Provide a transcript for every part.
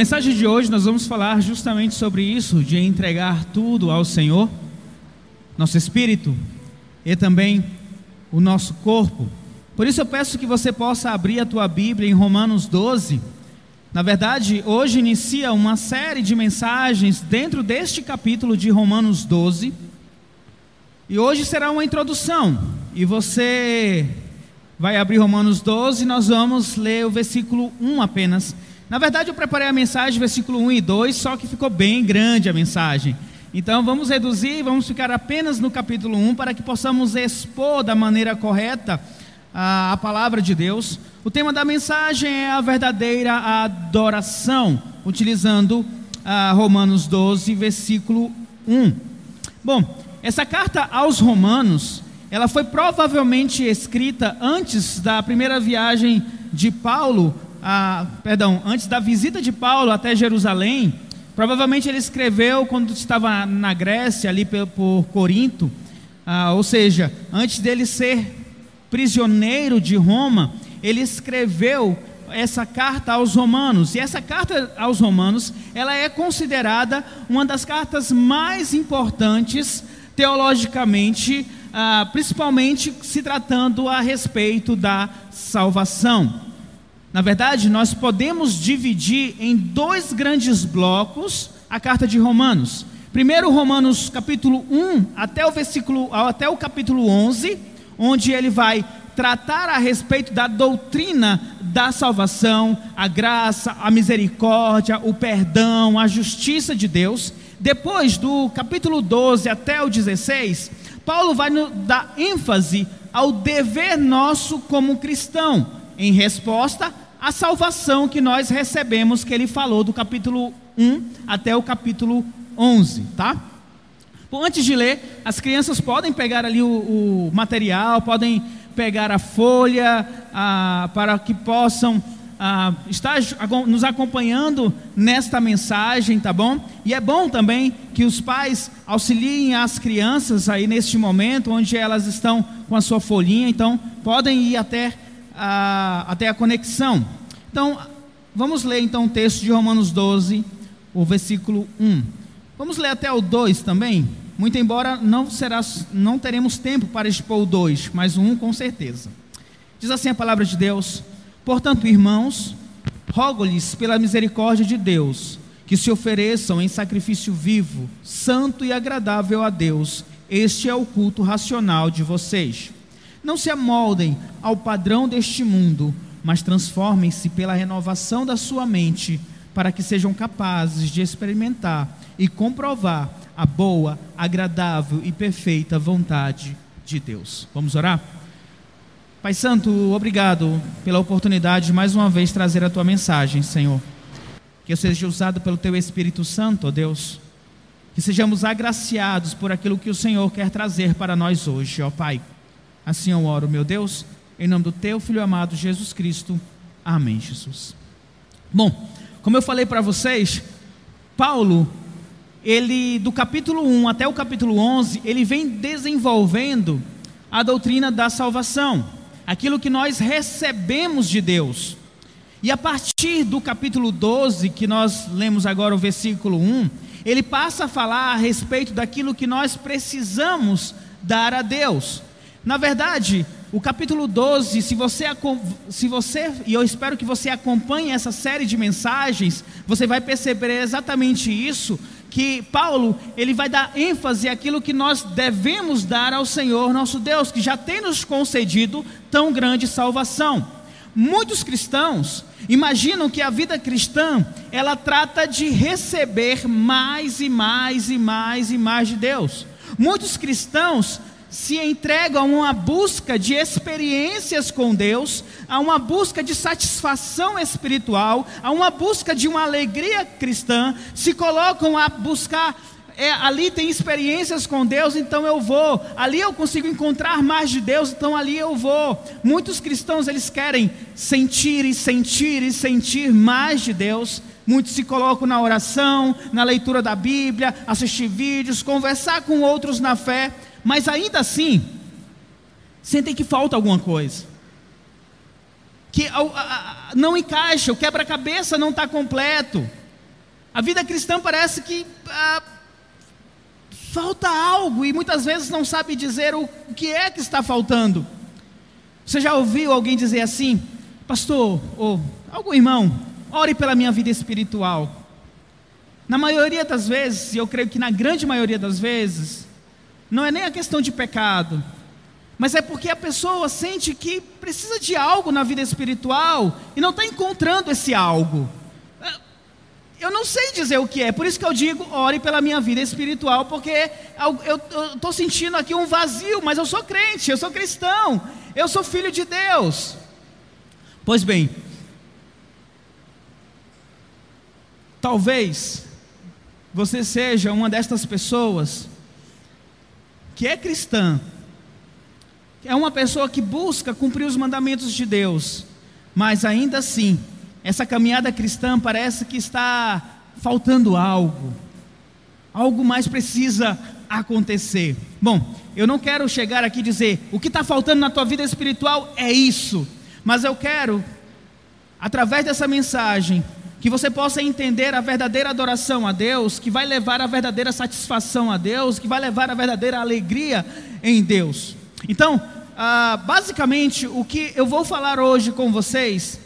mensagem de hoje nós vamos falar justamente sobre isso, de entregar tudo ao Senhor, nosso espírito e também o nosso corpo. Por isso eu peço que você possa abrir a tua Bíblia em Romanos 12. Na verdade, hoje inicia uma série de mensagens dentro deste capítulo de Romanos 12. E hoje será uma introdução. E você vai abrir Romanos 12 e nós vamos ler o versículo 1 apenas. Na verdade, eu preparei a mensagem, versículo 1 e 2, só que ficou bem grande a mensagem. Então, vamos reduzir, vamos ficar apenas no capítulo 1 para que possamos expor da maneira correta a, a palavra de Deus. O tema da mensagem é a verdadeira adoração, utilizando a Romanos 12, versículo 1. Bom, essa carta aos Romanos, ela foi provavelmente escrita antes da primeira viagem de Paulo a, perdão, antes da visita de Paulo até Jerusalém, provavelmente ele escreveu quando estava na Grécia, ali por, por Corinto, ah, ou seja, antes dele ser prisioneiro de Roma, ele escreveu essa carta aos romanos. E essa carta aos romanos, ela é considerada uma das cartas mais importantes teologicamente, ah, principalmente se tratando a respeito da salvação. Na verdade, nós podemos dividir em dois grandes blocos a carta de Romanos. Primeiro, Romanos capítulo 1 até o versículo até o capítulo 11, onde ele vai tratar a respeito da doutrina da salvação, a graça, a misericórdia, o perdão, a justiça de Deus. Depois do capítulo 12 até o 16, Paulo vai dar ênfase ao dever nosso como cristão em resposta à salvação que nós recebemos, que ele falou do capítulo 1 até o capítulo 11, tá? Bom, antes de ler, as crianças podem pegar ali o, o material, podem pegar a folha, ah, para que possam ah, estar nos acompanhando nesta mensagem, tá bom? E é bom também que os pais auxiliem as crianças aí neste momento, onde elas estão com a sua folhinha, então podem ir até a, até a conexão. Então, vamos ler então o texto de Romanos 12, o versículo 1. Vamos ler até o 2 também? Muito embora não, será, não teremos tempo para expor o 2, mas o 1 com certeza. Diz assim a palavra de Deus: Portanto, irmãos, rogo-lhes pela misericórdia de Deus, que se ofereçam em sacrifício vivo, santo e agradável a Deus. Este é o culto racional de vocês. Não se amoldem ao padrão deste mundo, mas transformem-se pela renovação da sua mente, para que sejam capazes de experimentar e comprovar a boa, agradável e perfeita vontade de Deus. Vamos orar? Pai Santo, obrigado pela oportunidade de mais uma vez trazer a tua mensagem, Senhor. Que eu seja usado pelo teu Espírito Santo, ó Deus. Que sejamos agraciados por aquilo que o Senhor quer trazer para nós hoje, ó Pai. Assim eu oro, meu Deus, em nome do teu filho amado Jesus Cristo. Amém, Jesus. Bom, como eu falei para vocês, Paulo, ele do capítulo 1 até o capítulo 11, ele vem desenvolvendo a doutrina da salvação, aquilo que nós recebemos de Deus. E a partir do capítulo 12, que nós lemos agora o versículo 1, ele passa a falar a respeito daquilo que nós precisamos dar a Deus. Na verdade, o capítulo 12, se você, se você, e eu espero que você acompanhe essa série de mensagens, você vai perceber exatamente isso, que Paulo, ele vai dar ênfase àquilo que nós devemos dar ao Senhor nosso Deus, que já tem nos concedido tão grande salvação. Muitos cristãos imaginam que a vida cristã, ela trata de receber mais e mais e mais e mais de Deus. Muitos cristãos se entregam a uma busca de experiências com Deus, a uma busca de satisfação espiritual, a uma busca de uma alegria cristã, se colocam a buscar é, ali tem experiências com Deus, então eu vou. Ali eu consigo encontrar mais de Deus, então ali eu vou. Muitos cristãos eles querem sentir e sentir e sentir mais de Deus. Muitos se colocam na oração, na leitura da Bíblia, assistir vídeos, conversar com outros na fé, mas ainda assim, sentem que falta alguma coisa. Que não encaixa, o quebra-cabeça não está completo. A vida cristã parece que ah, falta algo e muitas vezes não sabe dizer o que é que está faltando. Você já ouviu alguém dizer assim, pastor, ou algum irmão, ore pela minha vida espiritual. Na maioria das vezes, e eu creio que na grande maioria das vezes, não é nem a questão de pecado, mas é porque a pessoa sente que precisa de algo na vida espiritual e não está encontrando esse algo. Eu não sei dizer o que é, por isso que eu digo, ore pela minha vida espiritual, porque eu estou sentindo aqui um vazio, mas eu sou crente, eu sou cristão, eu sou filho de Deus. Pois bem, talvez você seja uma destas pessoas que é cristã, é uma pessoa que busca cumprir os mandamentos de Deus, mas ainda assim, essa caminhada cristã parece que está faltando algo, algo mais precisa acontecer. Bom, eu não quero chegar aqui e dizer o que está faltando na tua vida espiritual é isso, mas eu quero, através dessa mensagem, que você possa entender a verdadeira adoração a Deus, que vai levar a verdadeira satisfação a Deus, que vai levar a verdadeira alegria em Deus. Então, ah, basicamente, o que eu vou falar hoje com vocês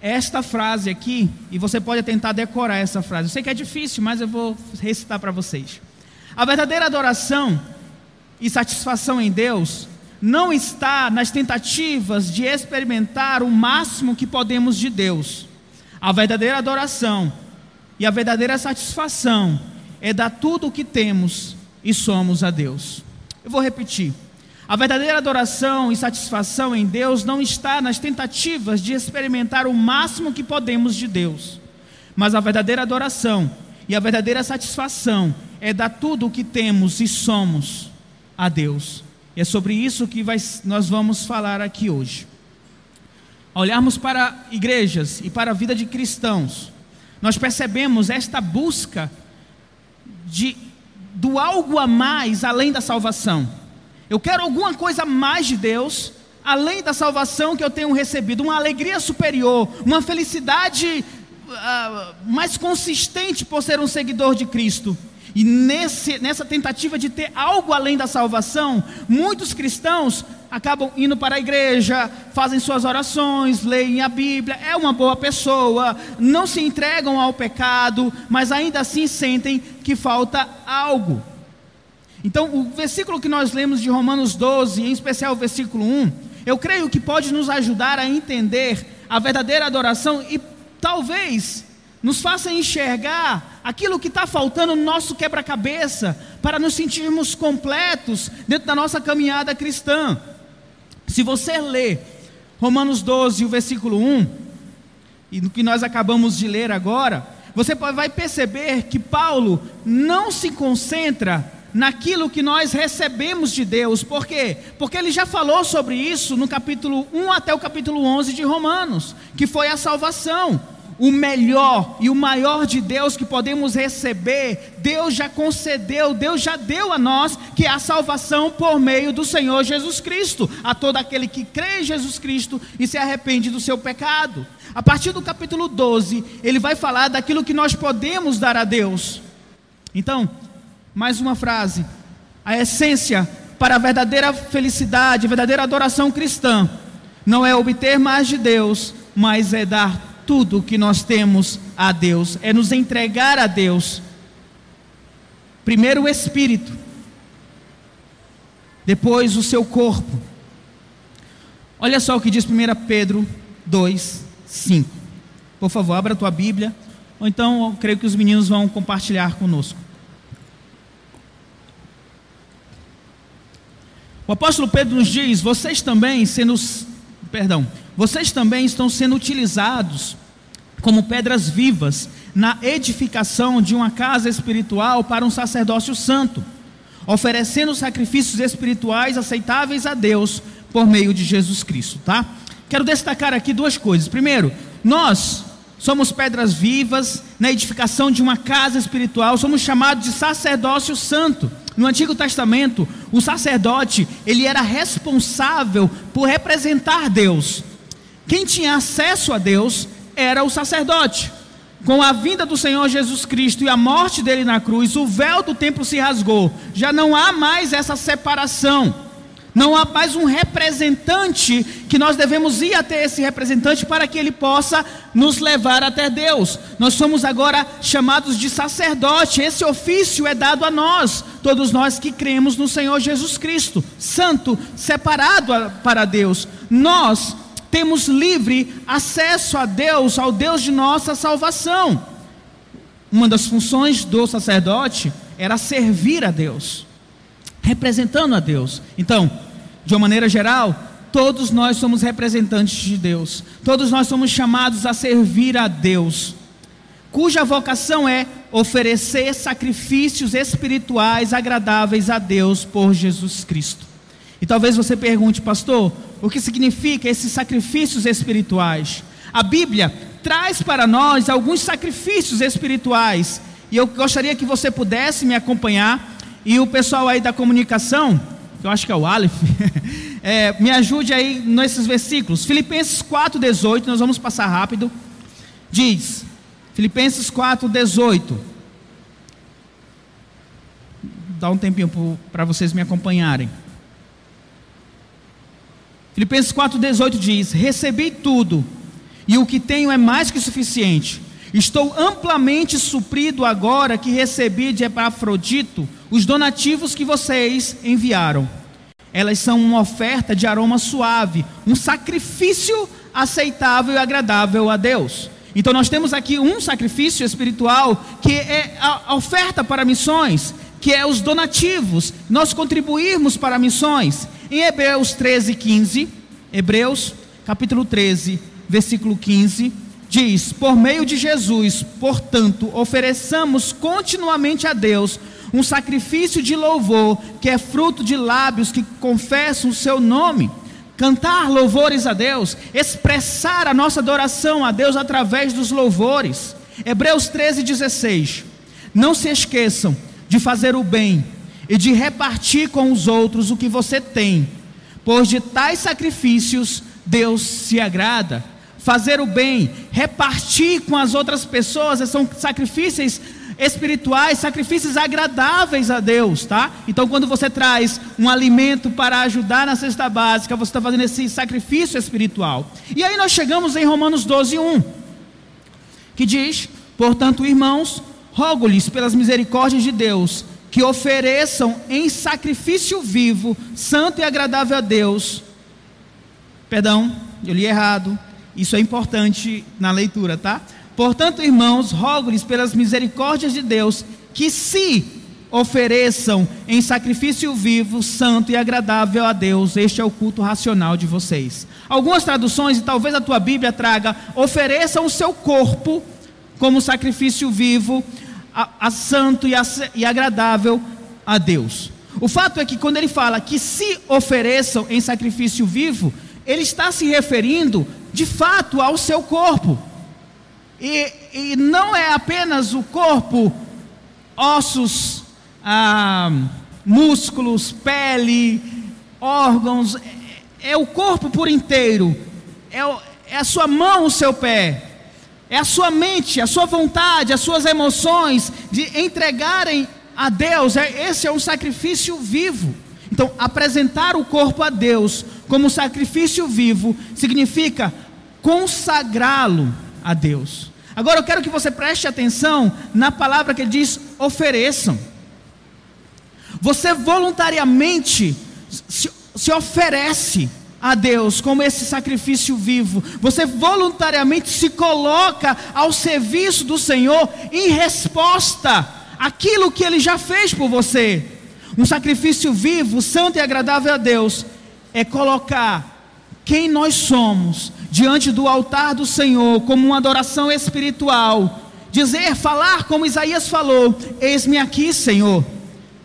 é esta frase aqui, e você pode tentar decorar essa frase. Eu sei que é difícil, mas eu vou recitar para vocês. A verdadeira adoração e satisfação em Deus não está nas tentativas de experimentar o máximo que podemos de Deus a verdadeira adoração e a verdadeira satisfação é dar tudo o que temos e somos a Deus. Eu vou repetir. A verdadeira adoração e satisfação em Deus não está nas tentativas de experimentar o máximo que podemos de Deus, mas a verdadeira adoração e a verdadeira satisfação é dar tudo o que temos e somos a Deus. E é sobre isso que vai, nós vamos falar aqui hoje olharmos para igrejas e para a vida de cristãos, nós percebemos esta busca de do algo a mais além da salvação. Eu quero alguma coisa mais de Deus, além da salvação que eu tenho recebido, uma alegria superior, uma felicidade uh, mais consistente por ser um seguidor de Cristo. E nesse, nessa tentativa de ter algo além da salvação, muitos cristãos acabam indo para a igreja, fazem suas orações, leem a Bíblia, é uma boa pessoa, não se entregam ao pecado, mas ainda assim sentem que falta algo. Então, o versículo que nós lemos de Romanos 12, em especial o versículo 1, eu creio que pode nos ajudar a entender a verdadeira adoração e talvez nos faça enxergar aquilo que está faltando no nosso quebra-cabeça, para nos sentirmos completos dentro da nossa caminhada cristã. Se você ler Romanos 12, o versículo 1, e no que nós acabamos de ler agora, você vai perceber que Paulo não se concentra naquilo que nós recebemos de Deus, por quê? Porque ele já falou sobre isso no capítulo 1 até o capítulo 11 de Romanos, que foi a salvação o melhor e o maior de Deus que podemos receber, Deus já concedeu, Deus já deu a nós, que é a salvação por meio do Senhor Jesus Cristo, a todo aquele que crê em Jesus Cristo e se arrepende do seu pecado. A partir do capítulo 12, ele vai falar daquilo que nós podemos dar a Deus. Então, mais uma frase: a essência para a verdadeira felicidade, a verdadeira adoração cristã, não é obter mais de Deus, mas é dar tudo que nós temos a Deus, é nos entregar a Deus. Primeiro o espírito, depois o seu corpo. Olha só o que diz 1 Pedro 2, 5. Por favor, abra a tua Bíblia, ou então eu creio que os meninos vão compartilhar conosco. O apóstolo Pedro nos diz: vocês também sendo, perdão, vocês também estão sendo utilizados como pedras vivas na edificação de uma casa espiritual para um sacerdócio santo, oferecendo sacrifícios espirituais aceitáveis a Deus por meio de Jesus Cristo, tá? Quero destacar aqui duas coisas. Primeiro, nós somos pedras vivas na edificação de uma casa espiritual, somos chamados de sacerdócio santo. No Antigo Testamento, o sacerdote, ele era responsável por representar Deus. Quem tinha acesso a Deus era o sacerdote. com a vinda do Senhor Jesus Cristo e a morte dele na cruz, o véu do templo se rasgou. Já não há mais essa separação. Não há mais um representante que nós devemos ir até esse representante para que ele possa nos levar até Deus. Nós somos agora chamados de sacerdote. Esse ofício é dado a nós, todos nós que cremos no Senhor Jesus Cristo, santo, separado para Deus. Nós temos livre acesso a Deus, ao Deus de nossa salvação. Uma das funções do sacerdote era servir a Deus representando a Deus. Então, de uma maneira geral, todos nós somos representantes de Deus. Todos nós somos chamados a servir a Deus, cuja vocação é oferecer sacrifícios espirituais agradáveis a Deus por Jesus Cristo. E talvez você pergunte, pastor, o que significa esses sacrifícios espirituais? A Bíblia traz para nós alguns sacrifícios espirituais, e eu gostaria que você pudesse me acompanhar e o pessoal aí da comunicação, que eu acho que é o Aleph, é, me ajude aí nesses versículos. Filipenses 4,18, nós vamos passar rápido. Diz, Filipenses 4,18. Dá um tempinho para vocês me acompanharem. Filipenses 4,18 diz: Recebi tudo, e o que tenho é mais que suficiente Estou amplamente suprido agora que recebi de Epafrodito os donativos que vocês enviaram. Elas são uma oferta de aroma suave, um sacrifício aceitável e agradável a Deus. Então nós temos aqui um sacrifício espiritual que é a oferta para missões, que é os donativos, nós contribuirmos para missões. Em Hebreus 13, 15, Hebreus capítulo 13, versículo 15, diz: Por meio de Jesus, portanto, ofereçamos continuamente a Deus um sacrifício de louvor, que é fruto de lábios que confessam o seu nome. Cantar louvores a Deus, expressar a nossa adoração a Deus através dos louvores. Hebreus 13, 16. Não se esqueçam de fazer o bem e de repartir com os outros o que você tem, pois de tais sacrifícios Deus se agrada fazer o bem, repartir com as outras pessoas, são sacrifícios espirituais, sacrifícios agradáveis a Deus, tá? Então, quando você traz um alimento para ajudar na cesta básica, você está fazendo esse sacrifício espiritual. E aí nós chegamos em Romanos 12, 1, que diz: Portanto, irmãos, rogo-lhes pelas misericórdias de Deus, que ofereçam em sacrifício vivo, santo e agradável a Deus. Perdão, eu li errado isso é importante na leitura, tá? Portanto, irmãos, rogo-lhes pelas misericórdias de Deus que se ofereçam em sacrifício vivo, santo e agradável a Deus. Este é o culto racional de vocês. Algumas traduções, e talvez a tua Bíblia traga, ofereçam o seu corpo como sacrifício vivo, a, a santo e, a, e agradável a Deus. O fato é que quando ele fala que se ofereçam em sacrifício vivo, ele está se referindo de fato ao seu corpo. E, e não é apenas o corpo, ossos, ah, músculos, pele, órgãos, é, é, o corpo por inteiro, é, é a sua mão, o seu pé, é a sua mente, a sua vontade, as suas emoções de entregarem a Deus. É, esse é um sacrifício vivo. Então, apresentar o corpo a Deus como sacrifício vivo significa consagrá-lo a Deus. Agora eu quero que você preste atenção na palavra que diz: ofereçam. Você voluntariamente se, se oferece a Deus como esse sacrifício vivo. Você voluntariamente se coloca ao serviço do Senhor em resposta àquilo que Ele já fez por você. Um sacrifício vivo, santo e agradável a Deus é colocar quem nós somos diante do altar do Senhor como uma adoração espiritual. Dizer, falar como Isaías falou: Eis-me aqui, Senhor.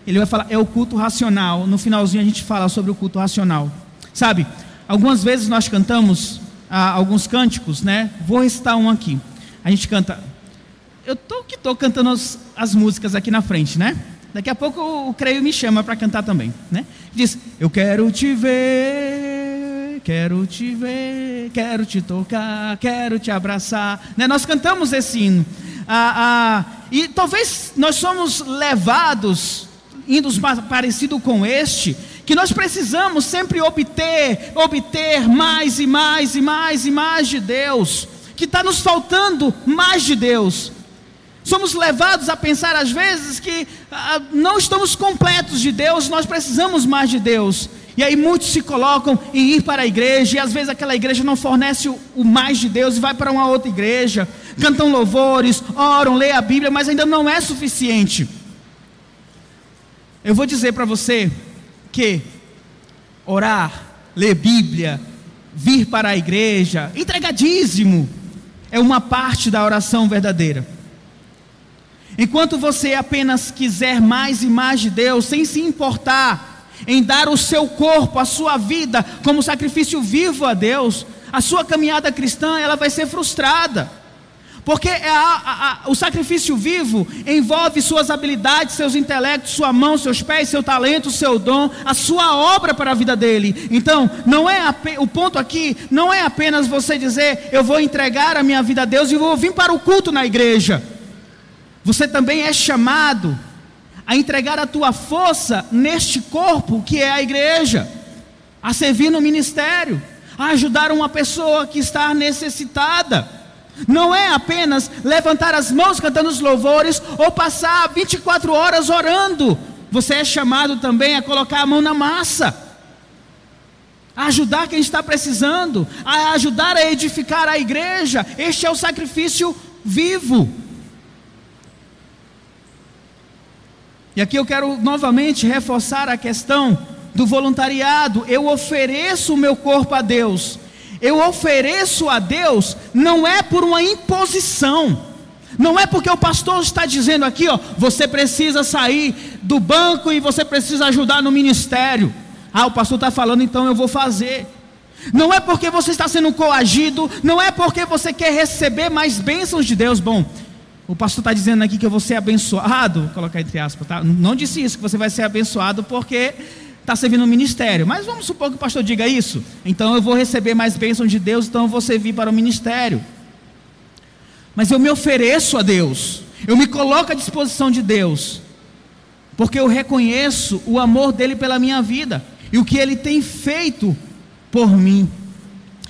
Ele vai falar, é o culto racional. No finalzinho a gente fala sobre o culto racional. Sabe, algumas vezes nós cantamos ah, alguns cânticos, né? Vou recitar um aqui. A gente canta. Eu tô que tô cantando as, as músicas aqui na frente, né? Daqui a pouco o creio me chama para cantar também, né? Diz: Eu quero te ver quero te ver, quero te tocar, quero te abraçar. Né? Nós cantamos esse hino. Ah, ah, e talvez nós somos levados, indo parecido com este, que nós precisamos sempre obter, obter mais e mais e mais e mais de Deus, que está nos faltando mais de Deus. Somos levados a pensar às vezes que ah, não estamos completos de Deus, nós precisamos mais de Deus. E aí muitos se colocam em ir para a igreja, e às vezes aquela igreja não fornece o, mais de Deus e vai para uma outra igreja, cantam louvores, oram, lê a Bíblia, mas ainda não é suficiente. Eu vou dizer para você que orar, ler Bíblia, vir para a igreja, entregar dízimo, é uma parte da oração verdadeira. Enquanto você apenas quiser mais e mais de Deus, sem se importar em dar o seu corpo, a sua vida, como sacrifício vivo a Deus, a sua caminhada cristã ela vai ser frustrada. Porque é a, a, a, o sacrifício vivo envolve suas habilidades, seus intelectos, sua mão, seus pés, seu talento, seu dom, a sua obra para a vida dele. Então, não é o ponto aqui não é apenas você dizer eu vou entregar a minha vida a Deus e vou vir para o culto na igreja. Você também é chamado a entregar a tua força neste corpo que é a igreja, a servir no ministério, a ajudar uma pessoa que está necessitada. Não é apenas levantar as mãos cantando os louvores ou passar 24 horas orando. Você é chamado também a colocar a mão na massa, a ajudar quem está precisando, a ajudar a edificar a igreja. Este é o sacrifício vivo. E aqui eu quero novamente reforçar a questão do voluntariado. Eu ofereço o meu corpo a Deus. Eu ofereço a Deus não é por uma imposição. Não é porque o pastor está dizendo aqui, ó, você precisa sair do banco e você precisa ajudar no ministério. Ah, o pastor está falando, então eu vou fazer. Não é porque você está sendo coagido, não é porque você quer receber mais bênçãos de Deus. Bom, o pastor está dizendo aqui que eu vou ser abençoado, vou colocar entre aspas, tá? Não disse isso, que você vai ser abençoado porque está servindo no ministério. Mas vamos supor que o pastor diga isso. Então eu vou receber mais bênçãos de Deus, então eu vou servir para o ministério. Mas eu me ofereço a Deus, eu me coloco à disposição de Deus, porque eu reconheço o amor dele pela minha vida e o que ele tem feito por mim.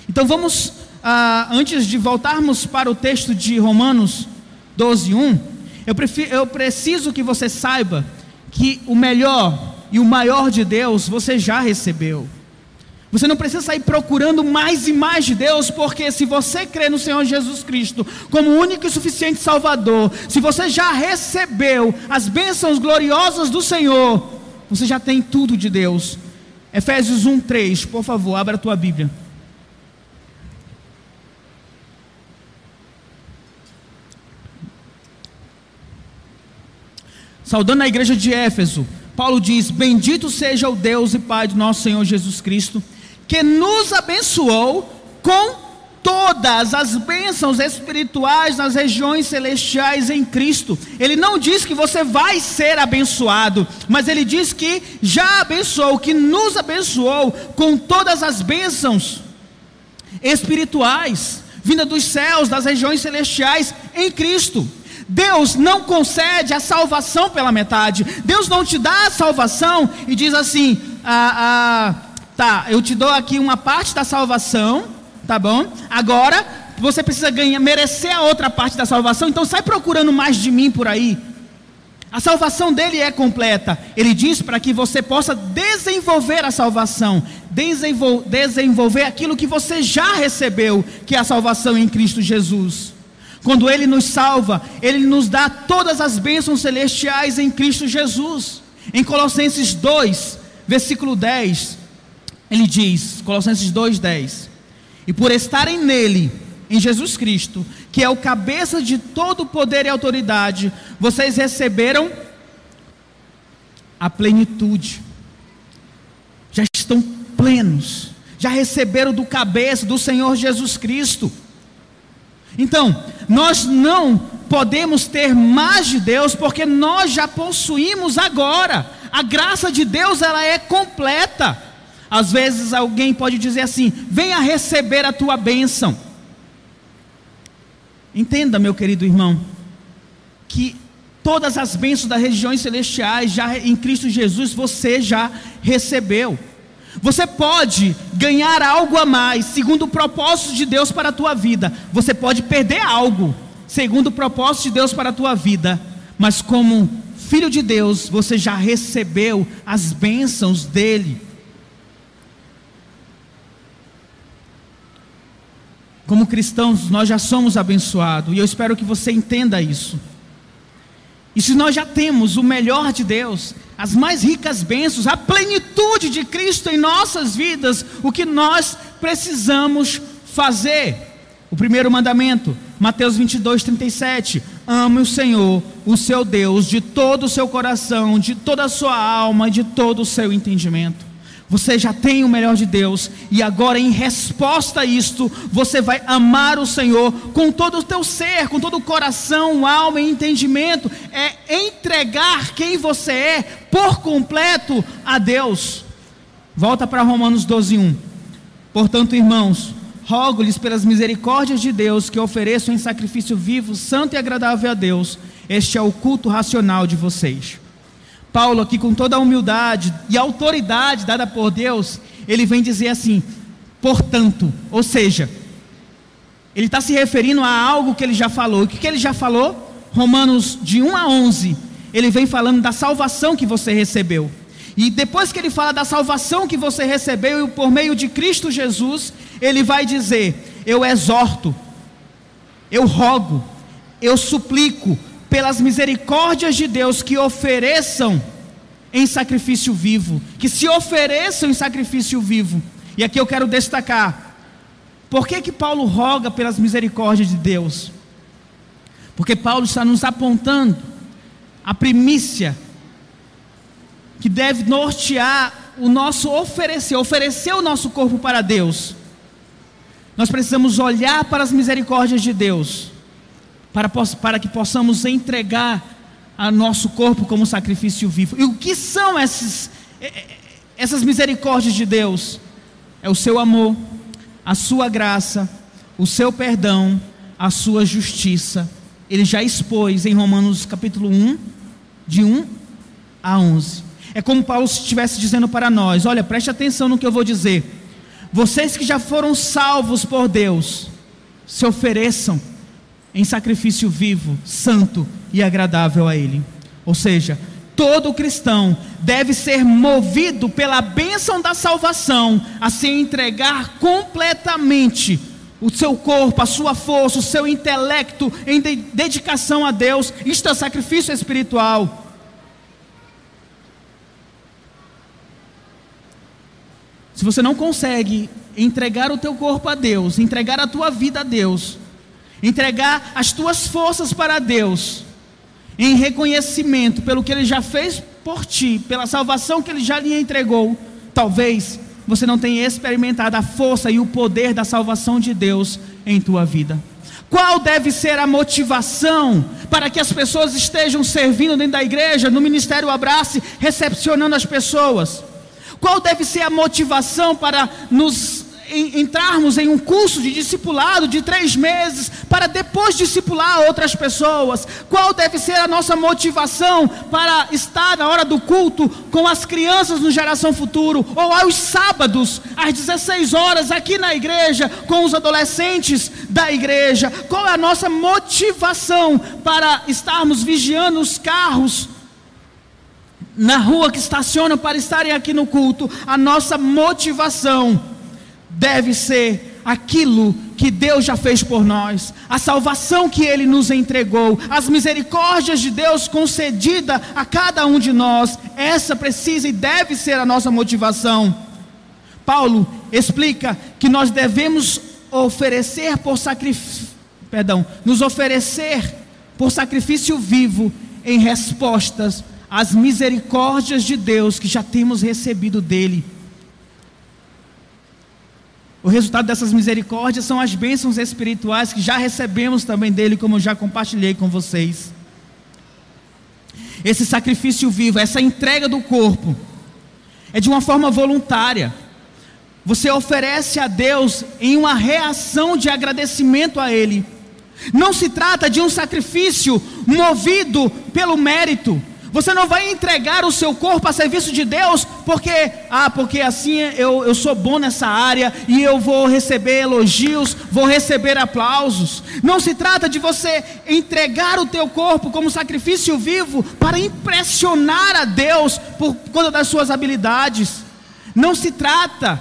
Então vamos, ah, antes de voltarmos para o texto de Romanos 12, 1, eu, prefiro, eu preciso que você saiba que o melhor e o maior de Deus você já recebeu. Você não precisa sair procurando mais e mais de Deus, porque se você crê no Senhor Jesus Cristo como único e suficiente Salvador, se você já recebeu as bênçãos gloriosas do Senhor, você já tem tudo de Deus. Efésios 1, 3, por favor, abra a tua Bíblia. Saudando a igreja de Éfeso, Paulo diz: Bendito seja o Deus e Pai do nosso Senhor Jesus Cristo, que nos abençoou com todas as bênçãos espirituais nas regiões celestiais em Cristo. Ele não diz que você vai ser abençoado, mas ele diz que já abençoou, que nos abençoou com todas as bênçãos espirituais vinda dos céus, das regiões celestiais em Cristo. Deus não concede a salvação pela metade. Deus não te dá a salvação e diz assim: ah, ah, tá, eu te dou aqui uma parte da salvação, tá bom? Agora você precisa ganhar, merecer a outra parte da salvação, então sai procurando mais de mim por aí. A salvação dele é completa. Ele diz para que você possa desenvolver a salvação, desenvolver aquilo que você já recebeu, que é a salvação em Cristo Jesus. Quando Ele nos salva, Ele nos dá todas as bênçãos celestiais em Cristo Jesus. Em Colossenses 2, versículo 10, ele diz: Colossenses 2, 10: E por estarem nele, em Jesus Cristo, que é o cabeça de todo poder e autoridade, vocês receberam a plenitude, já estão plenos, já receberam do cabeça do Senhor Jesus Cristo. Então, nós não podemos ter mais de Deus porque nós já possuímos agora. A graça de Deus ela é completa. Às vezes alguém pode dizer assim: venha receber a tua bênção. Entenda, meu querido irmão, que todas as bênçãos das regiões celestiais, já em Cristo Jesus, você já recebeu. Você pode ganhar algo a mais, segundo o propósito de Deus para a tua vida. Você pode perder algo, segundo o propósito de Deus para a tua vida. Mas como filho de Deus, você já recebeu as bênçãos dele. Como cristãos, nós já somos abençoados, e eu espero que você entenda isso. E se nós já temos o melhor de Deus, as mais ricas bênçãos, a plenitude de Cristo em nossas vidas, o que nós precisamos fazer? O primeiro mandamento, Mateus 22, 37. Ame o Senhor, o seu Deus, de todo o seu coração, de toda a sua alma, de todo o seu entendimento. Você já tem o melhor de Deus, e agora, em resposta a isto, você vai amar o Senhor com todo o teu ser, com todo o coração, alma e entendimento. É entregar quem você é por completo a Deus. Volta para Romanos 12, 1. Portanto, irmãos, rogo-lhes pelas misericórdias de Deus que ofereçam em sacrifício vivo, santo e agradável a Deus. Este é o culto racional de vocês. Paulo, aqui com toda a humildade e autoridade dada por Deus, ele vem dizer assim: portanto, ou seja, ele está se referindo a algo que ele já falou. O que, que ele já falou? Romanos de 1 a 11, ele vem falando da salvação que você recebeu. E depois que ele fala da salvação que você recebeu por meio de Cristo Jesus, ele vai dizer: Eu exorto, eu rogo, eu suplico, pelas misericórdias de Deus, que ofereçam em sacrifício vivo, que se ofereçam em sacrifício vivo. E aqui eu quero destacar, por que que Paulo roga pelas misericórdias de Deus? Porque Paulo está nos apontando a primícia que deve nortear o nosso oferecer, oferecer o nosso corpo para Deus. Nós precisamos olhar para as misericórdias de Deus para, para que possamos entregar a nosso corpo como sacrifício vivo. E o que são esses, essas misericórdias de Deus? É o seu amor, a sua graça, o seu perdão, a sua justiça. Ele já expôs em Romanos capítulo 1, de 1 a 11. É como Paulo estivesse dizendo para nós: olha, preste atenção no que eu vou dizer. Vocês que já foram salvos por Deus, se ofereçam em sacrifício vivo, santo e agradável a Ele. Ou seja, todo cristão deve ser movido pela bênção da salvação a se entregar completamente o seu corpo, a sua força, o seu intelecto em dedicação a Deus. Isto é sacrifício espiritual. Se você não consegue entregar o teu corpo a Deus, entregar a tua vida a Deus, entregar as tuas forças para Deus, em reconhecimento pelo que Ele já fez por ti, pela salvação que Ele já lhe entregou, talvez você não tenha experimentado a força e o poder da salvação de Deus em tua vida. Qual deve ser a motivação para que as pessoas estejam servindo dentro da igreja, no ministério Abrace, recepcionando as pessoas? Qual deve ser a motivação para nos entrarmos em um curso de discipulado de três meses para depois discipular outras pessoas? Qual deve ser a nossa motivação para estar na hora do culto com as crianças no Geração Futuro ou aos sábados às 16 horas aqui na igreja com os adolescentes da igreja? Qual é a nossa motivação para estarmos vigiando os carros? Na rua que estacionam para estarem aqui no culto, a nossa motivação deve ser aquilo que Deus já fez por nós, a salvação que Ele nos entregou, as misericórdias de Deus concedida a cada um de nós, essa precisa e deve ser a nossa motivação. Paulo explica que nós devemos oferecer por sacrifício, perdão, nos oferecer por sacrifício vivo em respostas às misericórdias de Deus que já temos recebido dele. O resultado dessas misericórdias são as bênçãos espirituais que já recebemos também dele, como eu já compartilhei com vocês. Esse sacrifício vivo, essa entrega do corpo, é de uma forma voluntária. você oferece a Deus em uma reação de agradecimento a Ele. Não se trata de um sacrifício movido pelo mérito. Você não vai entregar o seu corpo a serviço de Deus porque, ah, porque assim eu, eu sou bom nessa área e eu vou receber elogios, vou receber aplausos. Não se trata de você entregar o teu corpo como sacrifício vivo para impressionar a Deus por conta das suas habilidades. Não se trata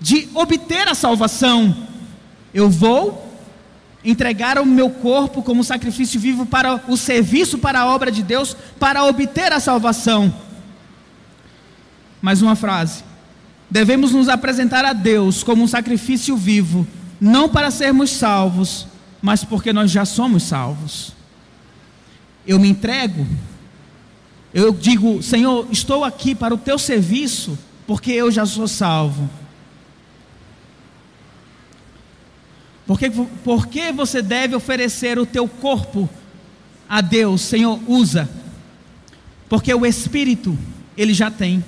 de obter a salvação. Eu vou entregar o meu corpo como sacrifício vivo para o serviço para a obra de Deus, para obter a salvação. Mais uma frase. Devemos nos apresentar a Deus como um sacrifício vivo, não para sermos salvos, mas porque nós já somos salvos. Eu me entrego, eu digo, Senhor, estou aqui para o teu serviço, porque eu já sou salvo. Porque, porque você deve oferecer o teu corpo a Deus, Senhor, usa. Porque o Espírito, ele já tem,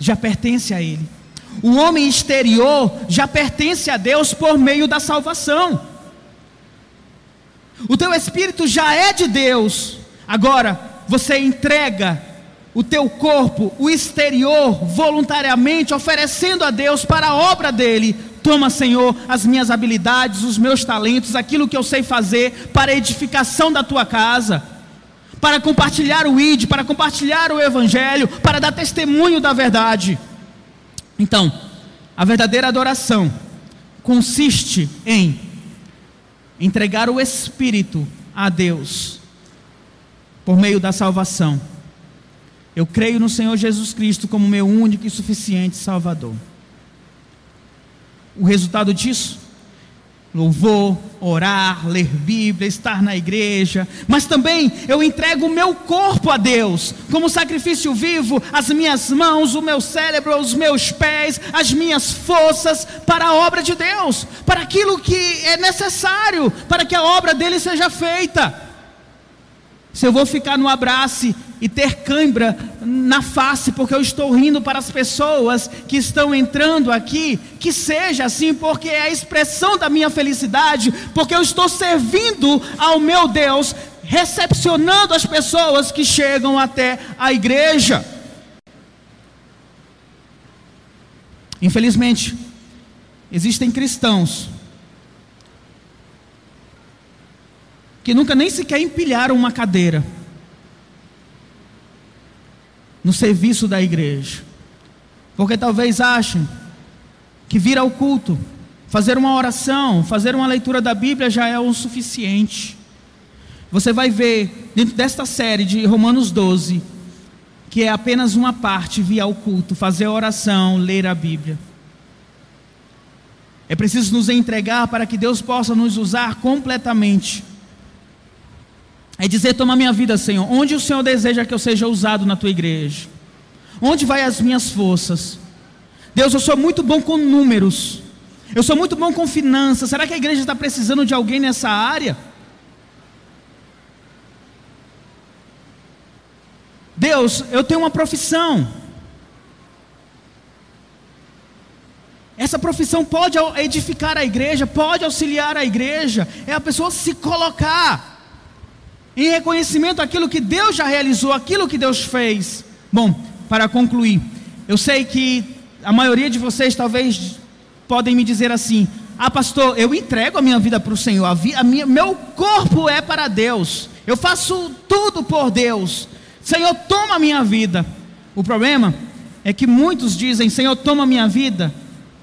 já pertence a Ele. O homem exterior já pertence a Deus por meio da salvação. O teu espírito já é de Deus. Agora, você entrega o teu corpo, o exterior, voluntariamente, oferecendo a Deus para a obra dele, Toma, Senhor, as minhas habilidades, os meus talentos, aquilo que eu sei fazer para a edificação da tua casa, para compartilhar o ID, para compartilhar o Evangelho, para dar testemunho da verdade. Então, a verdadeira adoração consiste em entregar o Espírito a Deus por meio da salvação. Eu creio no Senhor Jesus Cristo como meu único e suficiente Salvador. O resultado disso? Louvor, orar, ler Bíblia, estar na igreja, mas também eu entrego o meu corpo a Deus, como sacrifício vivo, as minhas mãos, o meu cérebro, os meus pés, as minhas forças, para a obra de Deus, para aquilo que é necessário, para que a obra dele seja feita. Se eu vou ficar no abraço e ter cãibra na face, porque eu estou rindo para as pessoas que estão entrando aqui, que seja assim, porque é a expressão da minha felicidade, porque eu estou servindo ao meu Deus, recepcionando as pessoas que chegam até a igreja. Infelizmente, existem cristãos que nunca nem sequer empilharam uma cadeira no serviço da igreja, porque talvez achem que vir ao culto, fazer uma oração, fazer uma leitura da Bíblia já é o suficiente. Você vai ver dentro desta série de Romanos 12 que é apenas uma parte vir ao culto, fazer oração, ler a Bíblia. É preciso nos entregar para que Deus possa nos usar completamente é dizer: toma minha vida, Senhor. Onde o Senhor deseja que eu seja usado na tua igreja? Onde vai as minhas forças? Deus, eu sou muito bom com números. Eu sou muito bom com finanças. Será que a igreja está precisando de alguém nessa área? Deus, eu tenho uma profissão. Essa profissão pode edificar a igreja, pode auxiliar a igreja. É a pessoa se colocar em reconhecimento àquilo que Deus já realizou, aquilo que Deus fez. Bom, para concluir, eu sei que a maioria de vocês talvez podem me dizer assim: Ah, pastor, eu entrego a minha vida para o Senhor, a, a minha, meu corpo é para Deus, eu faço tudo por Deus. Senhor, toma a minha vida. O problema é que muitos dizem: Senhor, toma a minha vida,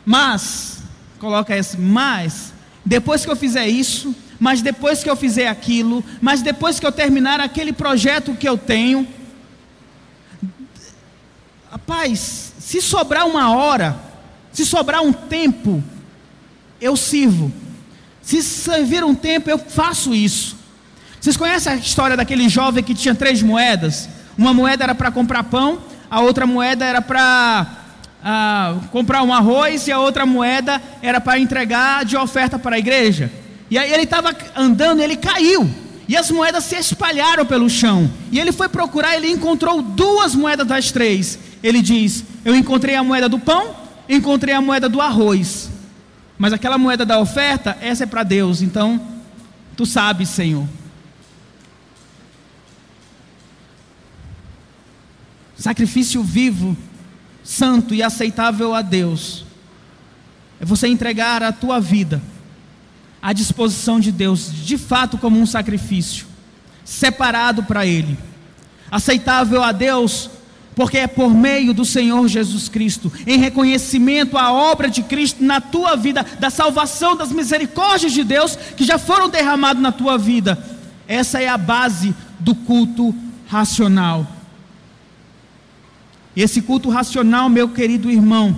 mas, coloca esse, mas, depois que eu fizer isso, mas depois que eu fizer aquilo, mas depois que eu terminar aquele projeto que eu tenho, rapaz, se sobrar uma hora, se sobrar um tempo, eu sirvo. Se servir um tempo, eu faço isso. Vocês conhecem a história daquele jovem que tinha três moedas? Uma moeda era para comprar pão, a outra moeda era para ah, comprar um arroz e a outra moeda era para entregar de oferta para a igreja. E aí ele estava andando, ele caiu. E as moedas se espalharam pelo chão. E ele foi procurar, ele encontrou duas moedas das três. Ele diz: Eu encontrei a moeda do pão encontrei a moeda do arroz, mas aquela moeda da oferta, essa é para Deus, então tu sabes, Senhor. Sacrifício vivo, santo e aceitável a Deus, é você entregar a tua vida à disposição de Deus, de fato como um sacrifício, separado para Ele, aceitável a Deus porque é por meio do Senhor Jesus Cristo, em reconhecimento à obra de Cristo na tua vida, da salvação, das misericórdias de Deus que já foram derramadas na tua vida. Essa é a base do culto racional. E esse culto racional, meu querido irmão,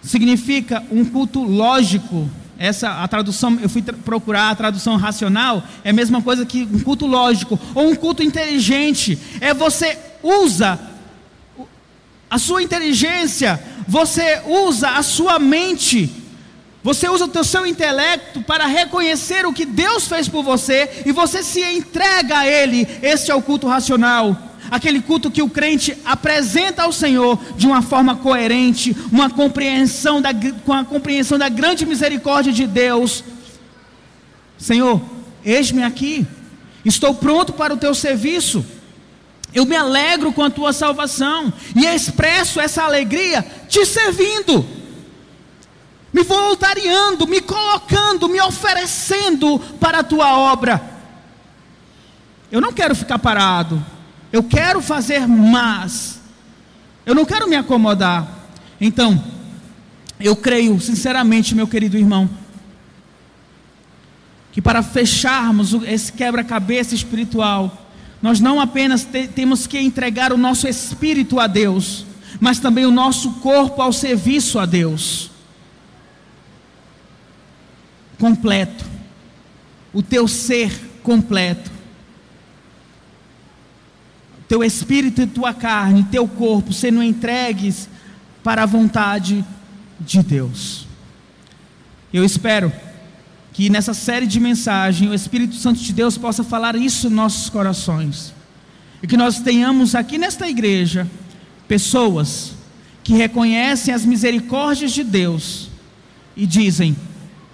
significa um culto lógico. Essa a tradução, eu fui procurar a tradução racional, é a mesma coisa que um culto lógico ou um culto inteligente. É você usa a sua inteligência, você usa a sua mente, você usa o seu intelecto para reconhecer o que Deus fez por você e você se entrega a Ele. Este é o culto racional. Aquele culto que o crente apresenta ao Senhor de uma forma coerente, uma compreensão da, com a compreensão da grande misericórdia de Deus. Senhor, eis-me aqui, estou pronto para o teu serviço. Eu me alegro com a tua salvação e expresso essa alegria te servindo, me voluntariando, me colocando, me oferecendo para a tua obra. Eu não quero ficar parado, eu quero fazer mais, eu não quero me acomodar. Então, eu creio sinceramente, meu querido irmão, que para fecharmos esse quebra-cabeça espiritual, nós não apenas te, temos que entregar o nosso espírito a Deus, mas também o nosso corpo ao serviço a Deus. Completo. O teu ser completo. Teu espírito e tua carne, teu corpo sendo entregues para a vontade de Deus. Eu espero que nessa série de mensagens o Espírito Santo de Deus possa falar isso nos nossos corações. E que nós tenhamos aqui nesta igreja pessoas que reconhecem as misericórdias de Deus e dizem: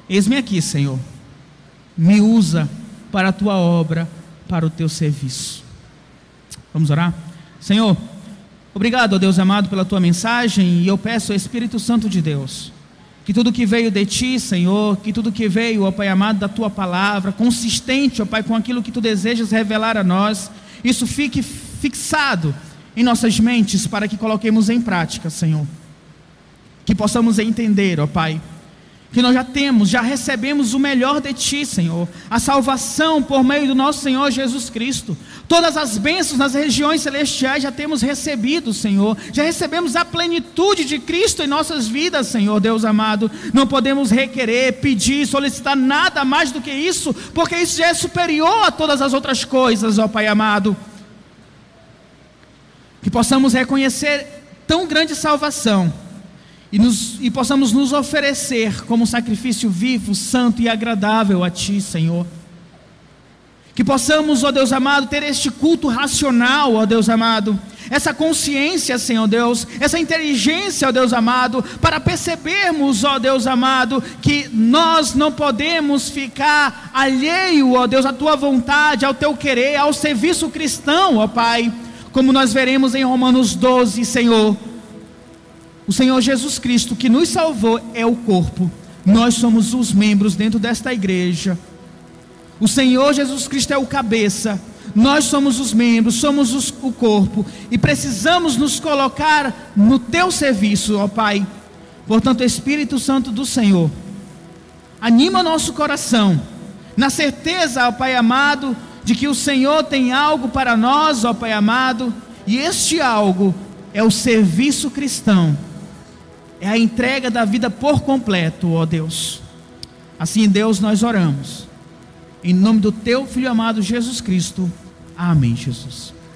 Eis-me aqui, Senhor, me usa para a tua obra, para o teu serviço. Vamos orar? Senhor, obrigado, ó Deus amado, pela tua mensagem e eu peço ao Espírito Santo de Deus que tudo que veio de ti, Senhor, que tudo que veio, ó Pai amado, da tua palavra, consistente, ó Pai, com aquilo que tu desejas revelar a nós, isso fique fixado em nossas mentes para que coloquemos em prática, Senhor. Que possamos entender, ó Pai, que nós já temos, já recebemos o melhor de Ti, Senhor, a salvação por meio do nosso Senhor Jesus Cristo. Todas as bênçãos nas regiões celestiais já temos recebido, Senhor. Já recebemos a plenitude de Cristo em nossas vidas, Senhor, Deus amado. Não podemos requerer, pedir, solicitar nada mais do que isso, porque isso já é superior a todas as outras coisas, ó Pai amado. Que possamos reconhecer tão grande salvação e, nos, e possamos nos oferecer como sacrifício vivo, santo e agradável a Ti, Senhor. Que possamos, ó Deus amado, ter este culto racional, ó Deus amado, essa consciência, Senhor Deus, essa inteligência, ó Deus amado, para percebermos, ó Deus amado, que nós não podemos ficar alheio, ó Deus, à tua vontade, ao teu querer, ao serviço cristão, ó Pai, como nós veremos em Romanos 12, Senhor o Senhor Jesus Cristo que nos salvou é o corpo. Nós somos os membros dentro desta igreja. O Senhor Jesus Cristo é o cabeça. Nós somos os membros, somos os, o corpo e precisamos nos colocar no teu serviço, ó Pai. Portanto, Espírito Santo do Senhor, anima nosso coração, na certeza, ó Pai amado, de que o Senhor tem algo para nós, ó Pai amado, e este algo é o serviço cristão é a entrega da vida por completo, ó Deus. Assim, Deus, nós oramos. Em nome do teu filho amado Jesus Cristo. Amém, Jesus.